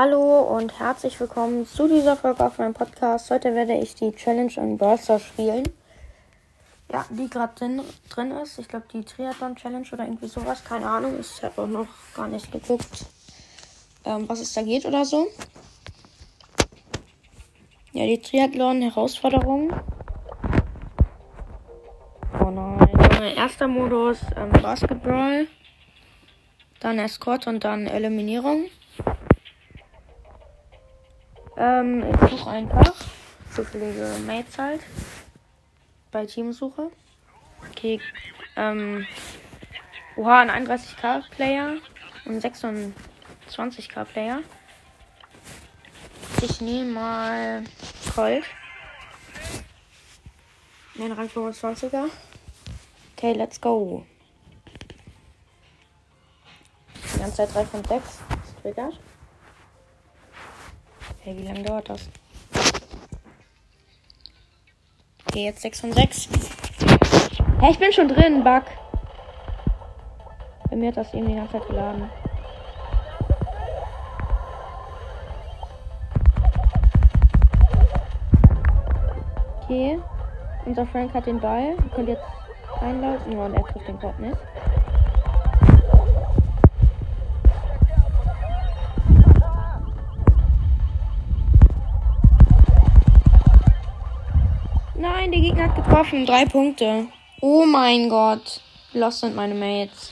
Hallo und herzlich willkommen zu dieser Folge auf meinem Podcast. Heute werde ich die Challenge in Burster spielen. Ja, die gerade drin, drin ist. Ich glaube, die Triathlon Challenge oder irgendwie sowas. Keine Ahnung. Ich habe auch noch gar nicht geguckt, ähm, was es da geht oder so. Ja, die Triathlon-Herausforderung. Oh nein. Erster Modus ähm, Basketball. Dann Escort und dann Eliminierung. Ähm, ich suche einfach. Zufällige Mates halt. Bei Teamsuche. Okay. Ähm. Oha, ein 31k Player und 26k Player. Ich nehme mal Colt. Den Rang 25er. Okay, let's go. Die ganze Zeit 3 von 6. Das triggert. Okay, wie lange dauert das? Okay, jetzt 6 von 6. Hey, ich bin schon drin, Bug. Bei mir hat das eben die ganze Zeit geladen. Okay. Unser Frank hat den Ball. Ihr könnt jetzt einlaufen. Ja, und er trifft den Bot nicht. Nein, der Gegner hat getroffen. Drei Punkte. Oh mein Gott. Lost sind meine Mates.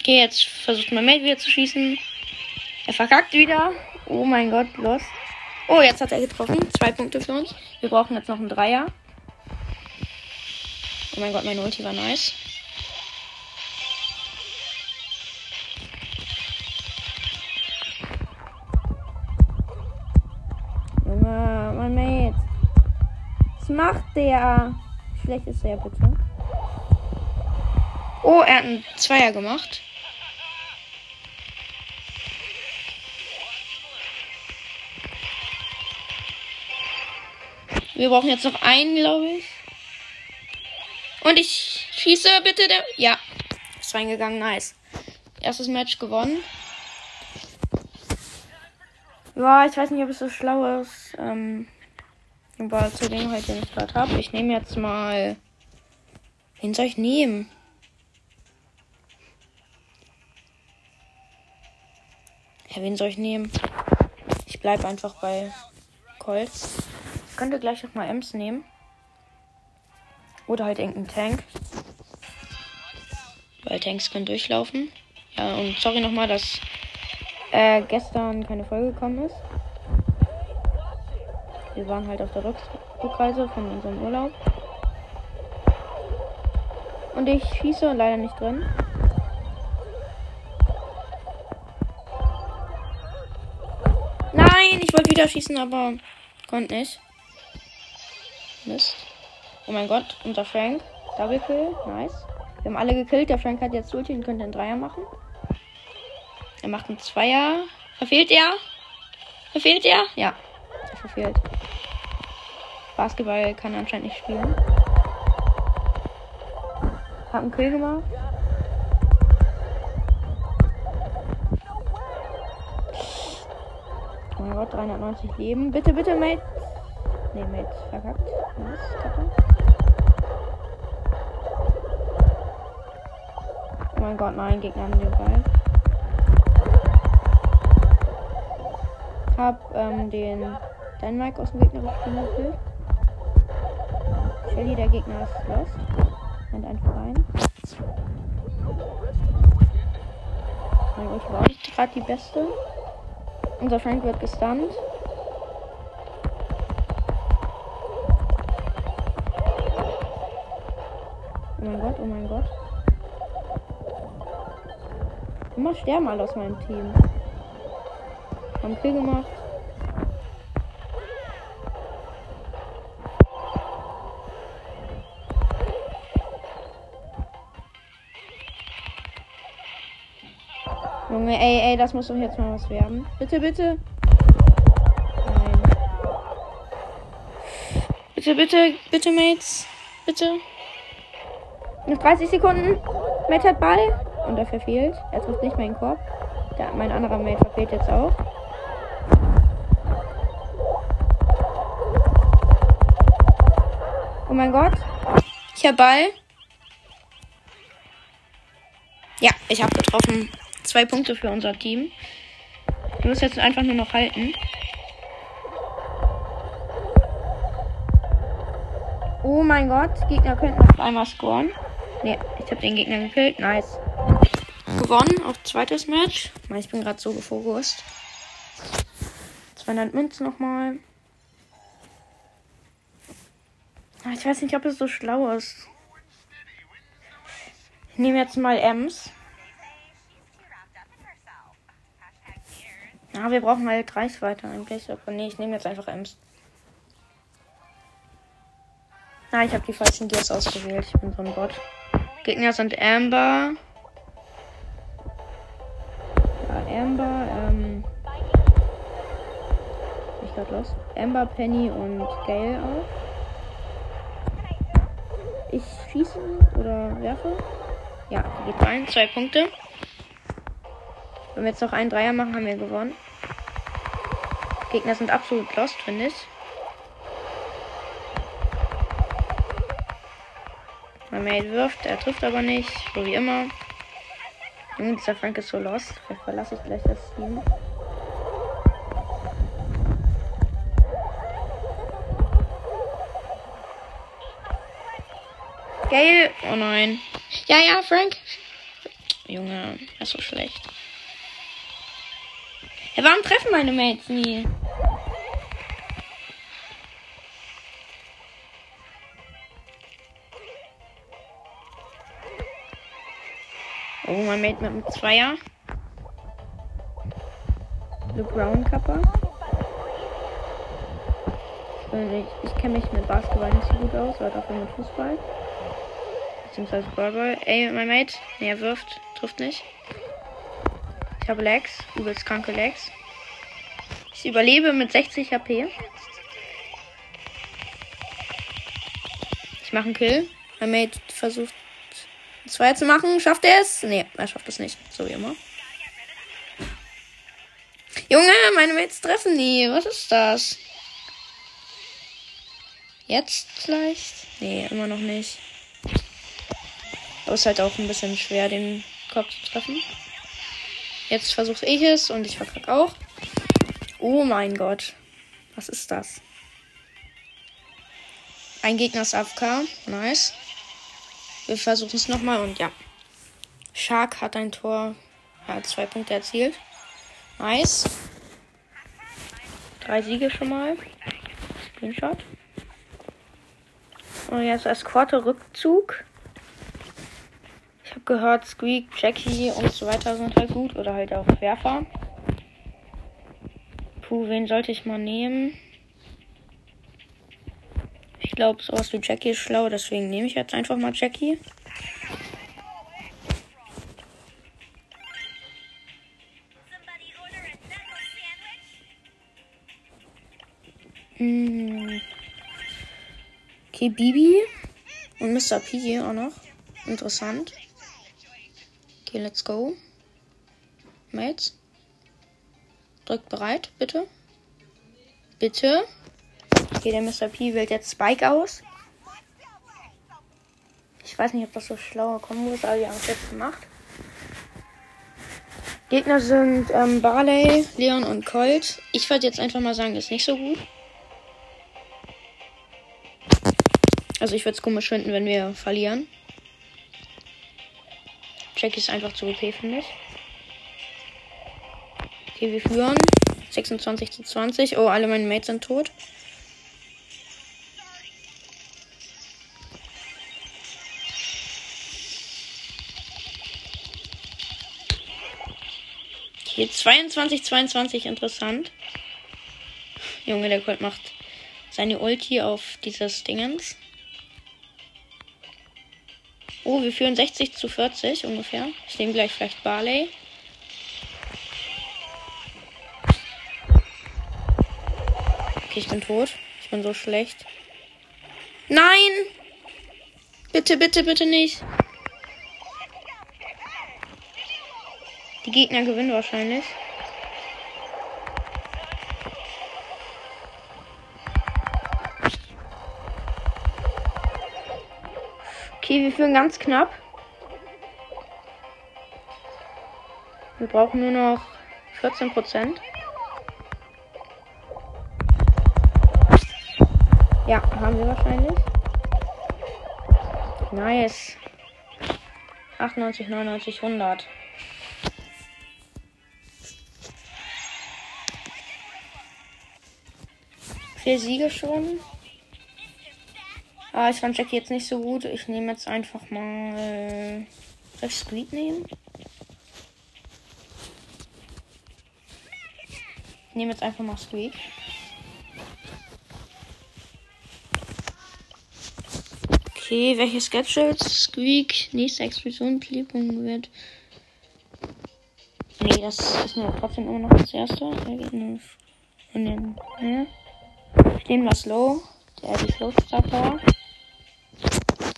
Okay, jetzt versucht mein Mate wieder zu schießen. Er verkackt wieder. Oh mein Gott, Lost. Oh, jetzt hat er getroffen. Zwei Punkte für uns. Wir brauchen jetzt noch einen Dreier. Oh mein Gott, mein Ulti war nice. Was macht der? Wie schlecht ist der bitte? Oh, er hat einen Zweier gemacht. Wir brauchen jetzt noch einen, glaube ich. Und ich schieße bitte der. Ja. Ist reingegangen, nice. Erstes Match gewonnen. Ja, ich weiß nicht, ob es so schlau ist. Ähm, aber zu dem halt, den ich gerade habe. Ich nehme jetzt mal. Wen soll ich nehmen? Ja, wen soll ich nehmen? Ich bleibe einfach bei Colt. Ich könnte gleich noch mal Ems nehmen. Oder halt irgendeinen Tank. Weil Tanks können durchlaufen. Ja, und sorry nochmal, dass äh, gestern keine Folge gekommen ist. Wir waren halt auf der Rück Rückreise von unserem Urlaub. Und ich schieße leider nicht drin. Nein, ich wollte wieder schießen, aber konnte nicht. Mist. Oh mein Gott, unser Frank. Double Kill. Nice. Wir haben alle gekillt. Der Frank hat jetzt Ulti und könnte einen Dreier machen. Er macht einen Zweier. Verfehlt er? Verfehlt er? Ja. Er verfehlt. Basketball kann er anscheinend nicht spielen. Hab einen Kill gemacht. Oh mein Gott, 390 Leben. Bitte, bitte, Mate. Ne, Mate, verkackt. Nice, kacke. Oh mein Gott, nein, Gegner haben den Ball. Hab ähm, den Dynamite aus dem gegnerischen Team. Shelly, der Gegner ist lost. Rennt einfach rein. Mein Ulti war nicht gerade die beste. Unser Frank wird gestunt. Oh mein Gott, oh mein Gott. Immer sterben alle aus meinem Team. Haben Kill gemacht. Junge, ey, ey, das muss doch jetzt mal was werden. Bitte, bitte. Nein. Bitte, bitte, bitte, Mates. Bitte. Noch 30 Sekunden. Mate hat Ball. Und er verfehlt. Er trifft nicht meinen Korb. Der, mein anderer Mate verfehlt jetzt auch. Oh mein Gott. Ich habe Ball. Ja, ich habe getroffen. Zwei Punkte für unser Team. Wir müssen jetzt einfach nur noch halten. Oh mein Gott, Gegner könnten noch einmal scoren. Ne, ich habe den Gegner gekillt. Nice. Gewonnen, auch zweites Match. Ich bin gerade so gefokust. 200 Münzen nochmal. Ah, ich weiß nicht, ob es so schlau ist. Ich nehme jetzt mal Ems. Ah, wir brauchen halt Reichweite eigentlich. Aber nee, ich nehme jetzt einfach Ems. Ah, ich habe die falschen Gears ausgewählt. Ich bin so ein Bot. Gegner sind Amber. Ja, Amber, ähm. Ich gerade los. Amber, Penny und Gale auch. Ich schieße oder werfe. Ja, geht rein. Zwei Punkte. Wenn wir jetzt noch einen Dreier machen, haben wir gewonnen. Gegner sind absolut lost, finde ich. Mein Mate wirft, er trifft aber nicht, so wie immer. Junge, dieser Frank ist so lost. Vielleicht verlasse ich gleich das Team. Geil. Oh nein. Ja, ja, Frank. Junge, er ist so schlecht. Ja, warum treffen meine Mates nie? Oh, mein Mate mit einem Zweier. The Brown Kappa. Ich, ich kenne mich mit Basketball nicht so gut aus, aber dafür mit Fußball. Beziehungsweise Ballball. Ey, mein Mate. Nee, er wirft. Trifft nicht. Ich habe Legs. Übelst kranke Legs. Ich überlebe mit 60 HP. Ich mache einen Kill. Mein Mate versucht Zwei zu machen. Schafft er es? Nee, er schafft es nicht. So wie immer. Junge, meine Mates treffen nie. Was ist das? Jetzt vielleicht? Nee, immer noch nicht. Aber ist halt auch ein bisschen schwer, den Kopf zu treffen. Jetzt versuche ich es und ich verkacke auch. Oh mein Gott. Was ist das? Ein Gegner ist AFK. Nice. Wir versuchen es nochmal und ja. Shark hat ein Tor, hat zwei Punkte erzielt. Nice. Drei Siege schon mal. Screenshot. Und jetzt Quarter Rückzug. Ich habe gehört, Squeak, Jackie und so weiter sind halt gut. Oder halt auch Werfer. Puh, wen sollte ich mal nehmen? Ich glaube, sowas wie Jackie ist schlau, deswegen nehme ich jetzt einfach mal Jackie. Hm. Okay, Bibi und Mr. P auch noch. Interessant. Okay, let's go. Mates. Drückt bereit, bitte. Bitte. Okay, der Mr. P wählt jetzt Spike aus. Ich weiß nicht, ob das so schlauer kommen muss, aber wir haben es jetzt gemacht. Gegner sind ähm, Barley, Leon und Colt. Ich würde jetzt einfach mal sagen, ist nicht so gut. Also ich würde es komisch finden, wenn wir verlieren. Jackie ist einfach zu OP, finde ich. Okay, wir führen. 26 zu 20. Oh, alle meine Mates sind tot. Hier 22, 22, interessant. Junge, der Colt macht seine Ulti auf dieses Dingens. Oh, wir führen 60 zu 40 ungefähr. Ich nehme gleich vielleicht Barley. Okay, ich bin tot. Ich bin so schlecht. Nein! Bitte, bitte, bitte nicht. Gegner gewinnen wahrscheinlich. Okay, wir führen ganz knapp. Wir brauchen nur noch 14 Prozent. Ja, haben wir wahrscheinlich. Nice. 98, 99, 100. Vier Siege schon. Ah, ich fand Jackie jetzt nicht so gut. Ich nehme jetzt einfach mal. Äh, soll ich Squeak nehmen? Ich nehme jetzt einfach mal Squeak. Okay, welche Sketches? Squeak, nächste Explosion, Klebung wird. Nee, das ist mir trotzdem immer noch das erste. Er nur von den. Ja. Ich nehme das Slow. Der die Slow Star Power.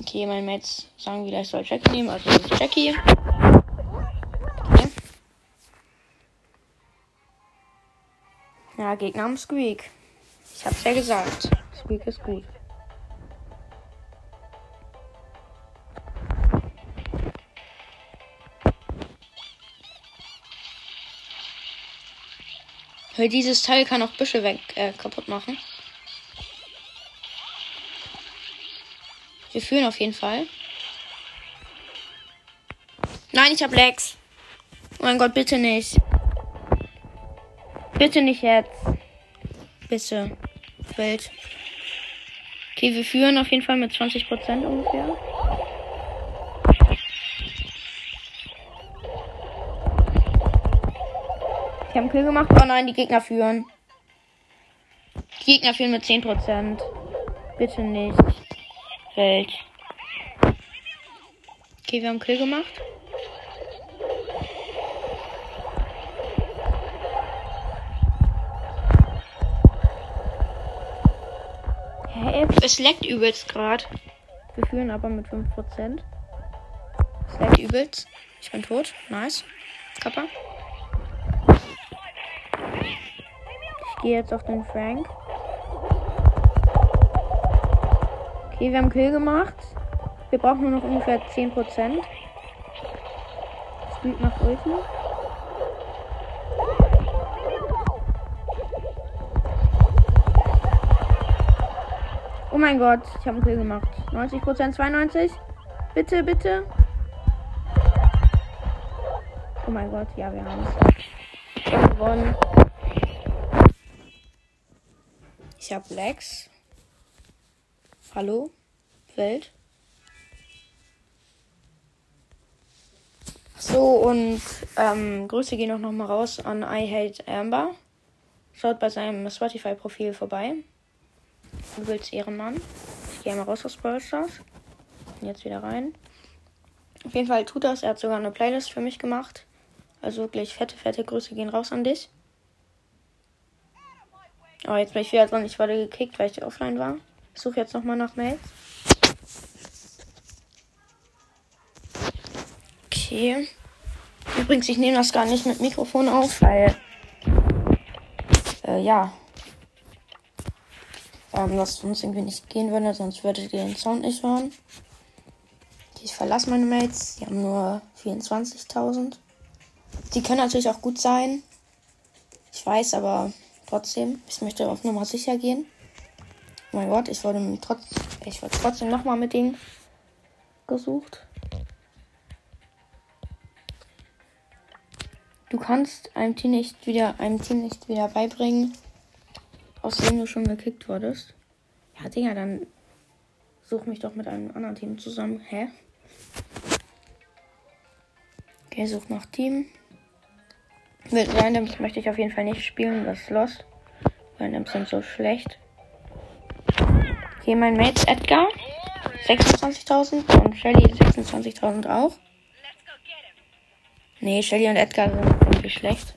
Okay, meine Mates sagen wieder, ich soll Jackie nehmen, also Jackie. Okay. Ja, Gegner am Squeak. Ich hab's ja gesagt. Squeak ist gut. Weil dieses Teil kann auch Büsche weg äh, kaputt machen. Wir führen auf jeden Fall. Nein, ich hab Lex. Oh mein Gott, bitte nicht. Bitte nicht jetzt. Bitte. Welt. Okay, wir führen auf jeden Fall mit 20% ungefähr. Ich habe Kill gemacht. Oh nein, die Gegner führen. Die Gegner führen mit 10%. Bitte nicht. Welt. Okay, wir haben Kill gemacht. Hä? Es leckt übelst gerade. Wir führen aber mit 5%. Es leckt übelst. Ich bin tot. Nice. Kappa. gehe jetzt auf den Frank. Okay, wir haben Kill gemacht. Wir brauchen nur noch ungefähr 10%. Spielt nach Ulti. Oh mein Gott, ich habe einen Kill gemacht. 90%, 92. Bitte, bitte. Oh mein Gott, ja, wir haben es. Ich habe gewonnen. Ich habe Lex. Hallo? Welt? So, und ähm, Grüße gehen auch nochmal raus an I Hate Amber. Schaut bei seinem Spotify-Profil vorbei. Willst Ehrenmann. Ich gehe mal raus aus Brawl. Und jetzt wieder rein. Auf jeden Fall tut das. Er hat sogar eine Playlist für mich gemacht. Also wirklich fette, fette Grüße gehen raus an dich. Oh, jetzt bin ich wieder dran. Ich wurde gekickt, weil ich offline war. Ich suche jetzt nochmal nach Mails. Okay. Übrigens, ich nehme das gar nicht mit Mikrofon auf, weil. Äh, ja. Ähm, das sonst irgendwie nicht gehen würde, sonst würdet ihr den Sound nicht hören. Ich verlasse meine Mates. Die haben nur 24.000. Die können natürlich auch gut sein. Ich weiß, aber Trotzdem, ich möchte auf Nummer sicher gehen. Mein Gott, ich wurde, trotz, ich wurde trotzdem nochmal mit denen gesucht. Du kannst einem Team nicht wieder, einem Team nicht wieder beibringen, aus dem du schon gekickt wurdest. Ja, Digga, dann such mich doch mit einem anderen Team zusammen. Hä? Okay, such nach Team. Mit Randoms möchte ich auf jeden Fall nicht spielen. Das ist Lost. Randoms sind so schlecht. Okay, mein Mate Edgar. 26.000 und Shelly 26.000 auch. Nee, Shelly und Edgar sind irgendwie schlecht.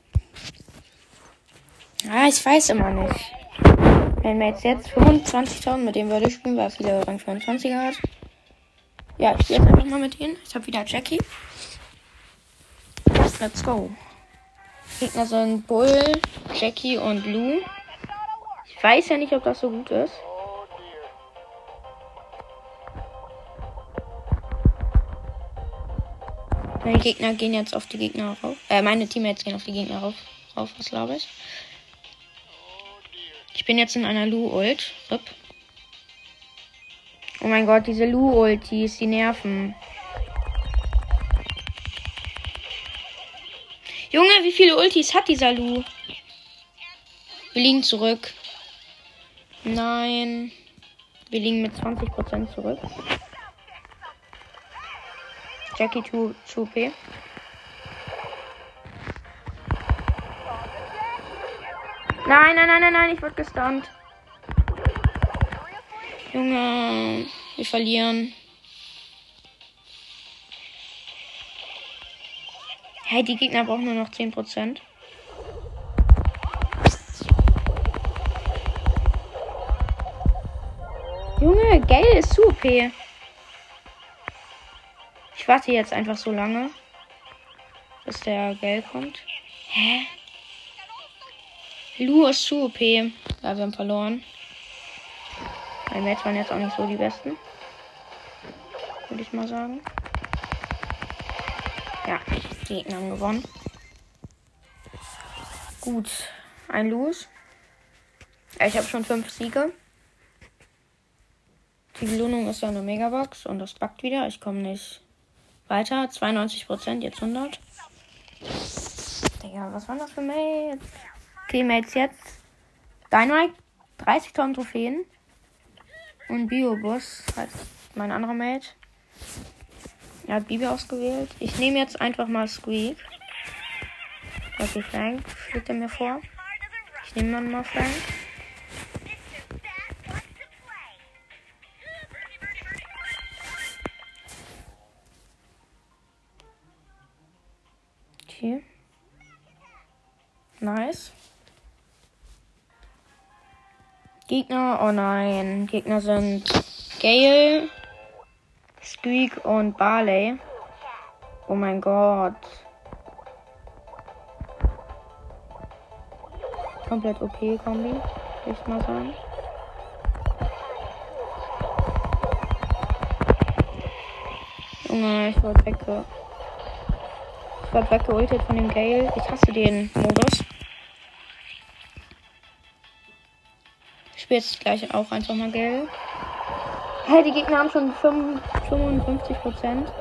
Ah, ich weiß immer nicht. Mein Mates jetzt 25.000, mit dem würde ich spielen, weil viele Rang 25er hat. Ja, ich spiele jetzt einfach mal mit denen. Ich habe wieder Jackie. Let's go. Gegner sind Bull, Jackie und Lou. Ich weiß ja nicht, ob das so gut ist. Meine Gegner gehen jetzt auf die Gegner rauf. Äh, meine Teammates gehen auf die Gegner rauf. rauf was glaube ich. Ich bin jetzt in einer Lu-Ult. Oh mein Gott, diese Lu-Ultis, die nerven. Junge, wie viele Ultis hat dieser Lu? Wir liegen zurück. Nein. Wir liegen mit 20% zurück. Jackie 2, 2P. Nein, nein, nein, nein, nein, ich wurde gestunt. Junge, wir verlieren. Hey, die Gegner brauchen nur noch 10%. Junge, Gale ist zu OP. Warte jetzt einfach so lange, bis der Gale kommt. Hä? Lu ist zu OP. Ja, wir haben verloren. Meine Mates waren jetzt auch nicht so die besten. Würde ich mal sagen. Ja, die Gegner haben gewonnen. Gut. Ein Los. Ich habe schon fünf Siege. Die Belohnung ist ja eine Megabox und das backt wieder. Ich komme nicht weiter. 92%, jetzt 100. Digga, was waren das für Mates? Okay, Mates jetzt. Dynamite, 30.000 Trophäen. Und Biobus, halt mein anderer Mate. Er hat Bibi ausgewählt. Ich nehme jetzt einfach mal Squeak. Okay, Frank schlägt er mir vor. Ich nehme dann mal Frank. Nice. Gegner, oh nein. Gegner sind Gale, Squeak und Barley. Oh mein Gott. Komplett OP-Kombi, würde ich mal sagen. Junge, ich wurde wegge... Wurde weggeultet von dem Gale. Ich hasse den Modus. Ich spiele jetzt gleich auch einfach mal Gale. Hey, die Gegner haben schon 55 Prozent.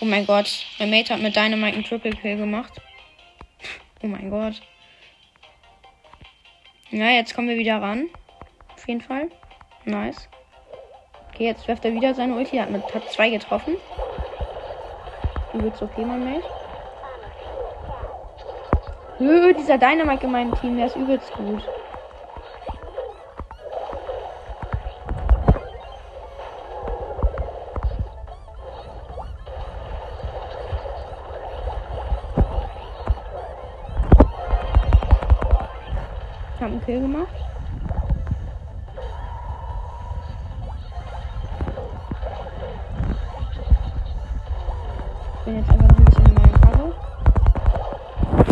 Oh mein Gott, mein Mate hat mit Dynamite einen Triple Kill gemacht. Oh mein Gott. Ja, jetzt kommen wir wieder ran. Auf jeden Fall. Nice. Okay, jetzt wirft er wieder seine Ulti. Hat, mit, hat zwei getroffen. Übelst okay, mein Mate. Höhe, dieser Dynamite in meinem Team, der ist übelst gut.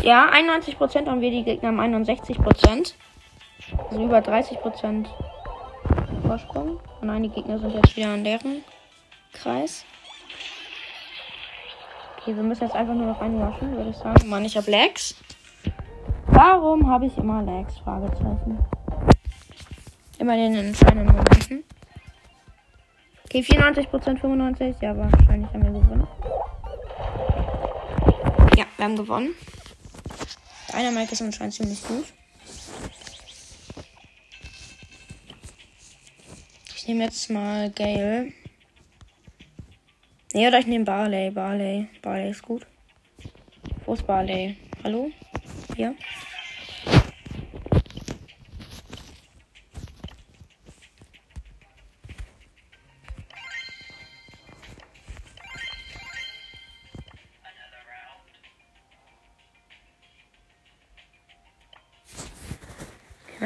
Ja, 91% haben wir, die Gegner haben 61%. Also über 30% Vorsprung. Und einige Gegner sind jetzt wieder in deren Kreis. Okay, wir müssen jetzt einfach nur noch reinwaschen, würde ich sagen. Mann, ich habe Lags. Warum habe ich immer Lags? Fragezeichen. Immer in den entscheidenden Momenten. Okay, 94%, 95%. Ja, wahrscheinlich haben wir gewonnen. Ja, wir haben gewonnen. Einer Mike ist anscheinend ziemlich gut. Ich nehme jetzt mal Gale. Nee, oder ich nehme Barley. Barley. Barley ist gut. Wo ist Barley? Hallo? Hier.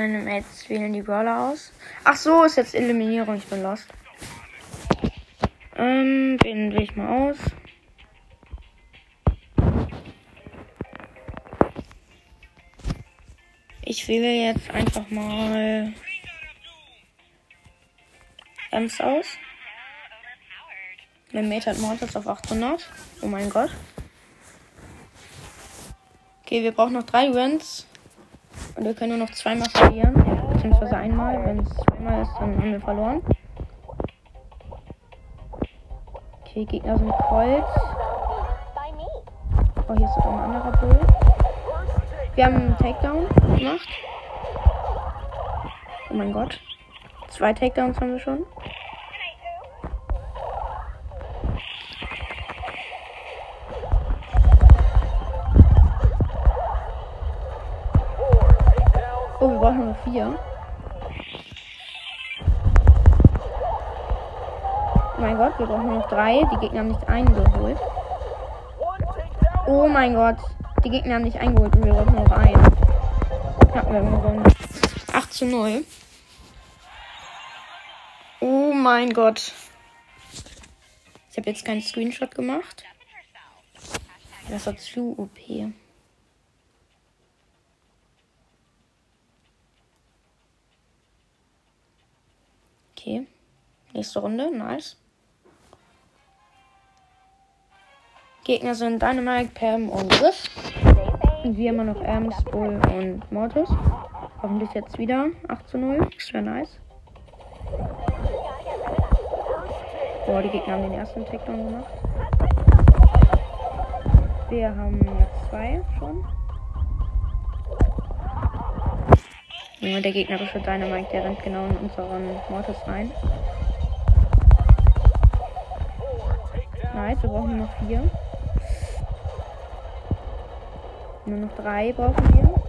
Meine Mates wählen die Brawler aus. Ach so, ist jetzt Eliminierung. Ich bin lost. Ähm, wen wähle ich mal aus? Ich wähle jetzt einfach mal Ems aus. Mein Mate hat Mortis auf 800. Oh mein Gott. Okay, wir brauchen noch drei Wins. Und wir können nur noch zweimal verlieren. Beziehungsweise einmal. Wenn es zweimal ist, dann haben wir verloren. Okay, Gegner sind Colt. Oh, hier ist noch ein anderer Bull. Wir haben einen Takedown gemacht. Oh mein Gott. Zwei Takedowns haben wir schon. Vier. Oh mein Gott, wir brauchen noch drei. Die Gegner haben nicht eingeholt. Oh mein Gott. Die Gegner haben nicht eingeholt und wir brauchen noch einen. Ja, wir gewonnen. 8 zu 0. Oh mein Gott. Ich habe jetzt keinen Screenshot gemacht. Das war zu OP. Okay. Nächste Runde. Nice. Gegner sind Dynamite, Pam und Griff. Und wir immer noch Ems, Bull und Mortis. Hoffentlich jetzt wieder 8 zu 0. Das wäre nice. Boah, die Gegner haben den ersten Takedown gemacht. Wir haben jetzt zwei schon. Ja, der gegnerische Dynamite, der rennt genau in unseren Mortis rein. Nice, wir brauchen nur noch vier. Nur noch drei brauchen wir.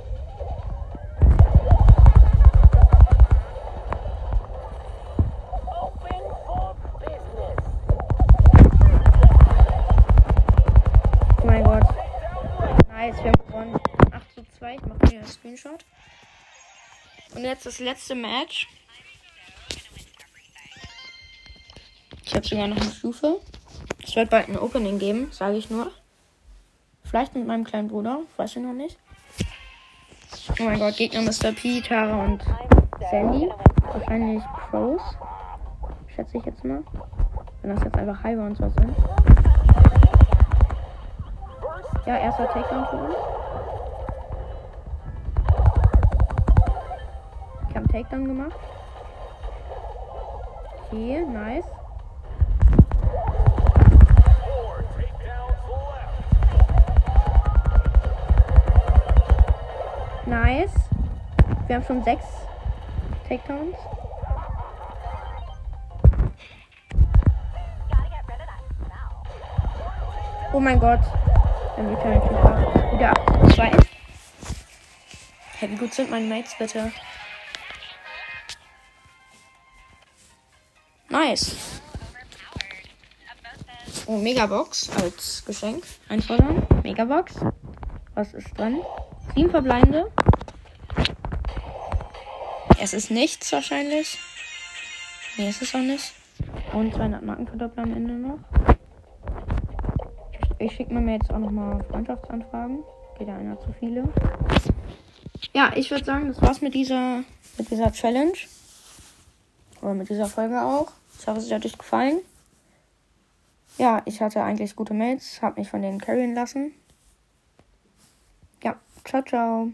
Jetzt das letzte Match. Ich habe sogar noch eine Stufe. Es wird bald ein Opening geben, sage ich nur. Vielleicht mit meinem kleinen Bruder, weiß ich noch nicht. Oh mein Gott, Gegner Mr. P, Tara und Sandy. Wahrscheinlich Pros. Schätze ich jetzt mal. Wenn das jetzt einfach High und so sind. Ja, erster Takedown für uns. Ich habe einen Takedown gemacht. Okay, nice. Nice. Wir haben schon sechs Takedowns. Oh mein Gott. Dann wird er natürlich wieder 8 zu 2. Hey, wie gut sind meine Mates bitte? Nice. Oh, Megabox als Geschenk einfordern. Megabox. Was ist drin? Sieben verbleibende. Es ist nichts wahrscheinlich. Nee, es ist auch nicht. Und 200 Markenverdoppler am Ende noch. Ich schicke mir jetzt auch nochmal Freundschaftsanfragen. Geht ja einer zu viele. Ja, ich würde sagen, das war's mit dieser, mit dieser Challenge. Oder mit dieser Folge auch. Ich hoffe, es hat euch gefallen. Ja, ich hatte eigentlich gute Mates, habe mich von denen carryen lassen. Ja, ciao, ciao.